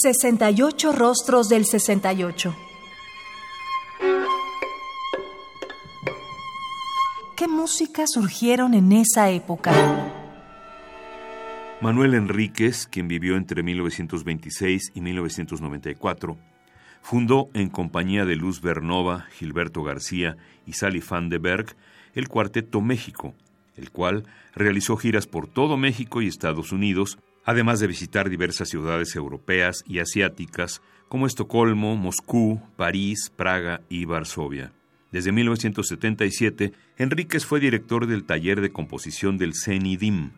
68 Rostros del 68. ¿Qué músicas surgieron en esa época? Manuel Enríquez, quien vivió entre 1926 y 1994, fundó en compañía de Luz Bernova, Gilberto García y Sally Van de Berg el Cuarteto México, el cual realizó giras por todo México y Estados Unidos, además de visitar diversas ciudades europeas y asiáticas como Estocolmo, Moscú, París, Praga y Varsovia. Desde 1977, Enríquez fue director del taller de composición del CENIDIM.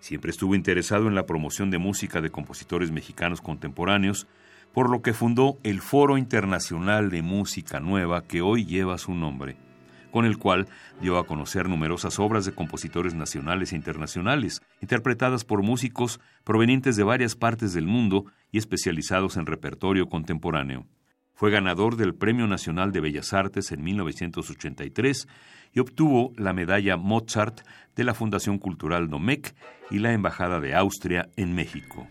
Siempre estuvo interesado en la promoción de música de compositores mexicanos contemporáneos, por lo que fundó el Foro Internacional de Música Nueva que hoy lleva su nombre con el cual dio a conocer numerosas obras de compositores nacionales e internacionales, interpretadas por músicos provenientes de varias partes del mundo y especializados en repertorio contemporáneo. Fue ganador del Premio Nacional de Bellas Artes en 1983 y obtuvo la medalla Mozart de la Fundación Cultural Domecq y la Embajada de Austria en México.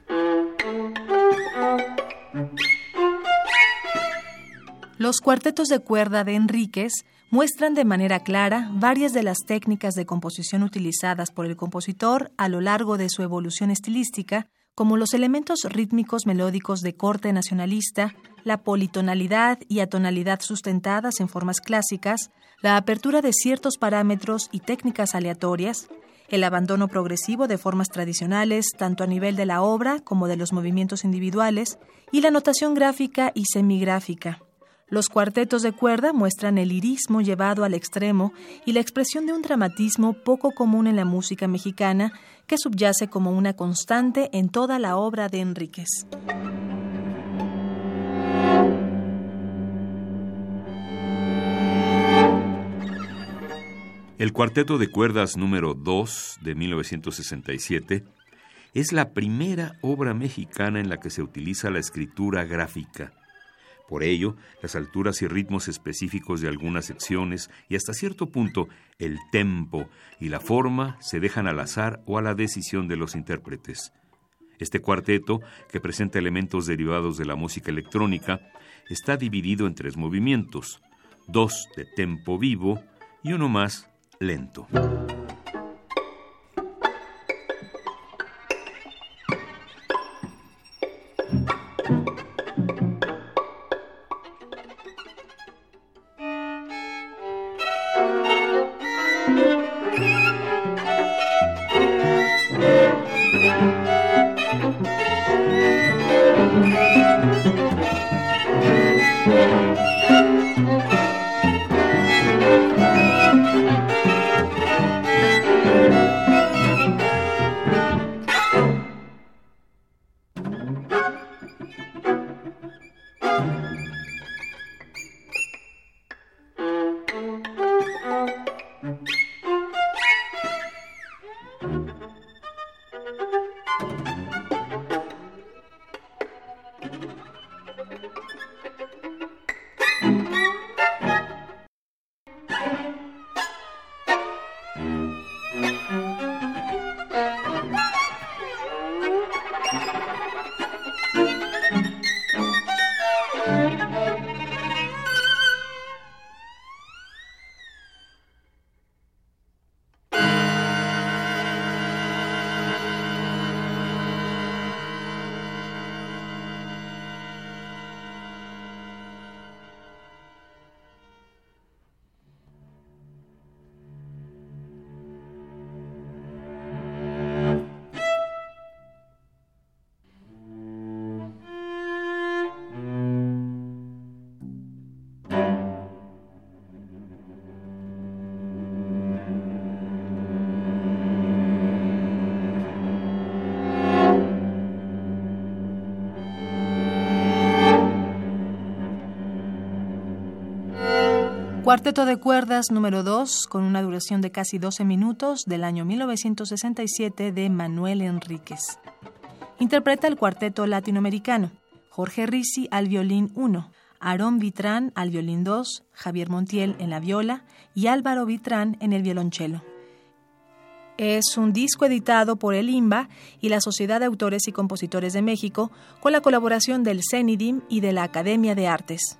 Los cuartetos de cuerda de Enríquez muestran de manera clara varias de las técnicas de composición utilizadas por el compositor a lo largo de su evolución estilística, como los elementos rítmicos melódicos de corte nacionalista, la politonalidad y atonalidad sustentadas en formas clásicas, la apertura de ciertos parámetros y técnicas aleatorias, el abandono progresivo de formas tradicionales tanto a nivel de la obra como de los movimientos individuales, y la notación gráfica y semigráfica. Los cuartetos de cuerda muestran el lirismo llevado al extremo y la expresión de un dramatismo poco común en la música mexicana que subyace como una constante en toda la obra de Enríquez. El cuarteto de cuerdas número 2 de 1967 es la primera obra mexicana en la que se utiliza la escritura gráfica por ello, las alturas y ritmos específicos de algunas secciones y hasta cierto punto el tempo y la forma se dejan al azar o a la decisión de los intérpretes. Este cuarteto, que presenta elementos derivados de la música electrónica, está dividido en tres movimientos, dos de tempo vivo y uno más lento. Cuarteto de cuerdas número 2, con una duración de casi 12 minutos, del año 1967 de Manuel Enríquez. Interpreta el cuarteto latinoamericano. Jorge Risi al violín 1, Aarón Vitrán al violín 2, Javier Montiel en la viola y Álvaro Vitrán en el violonchelo. Es un disco editado por el IMBA y la Sociedad de Autores y Compositores de México con la colaboración del CENIDIM y de la Academia de Artes.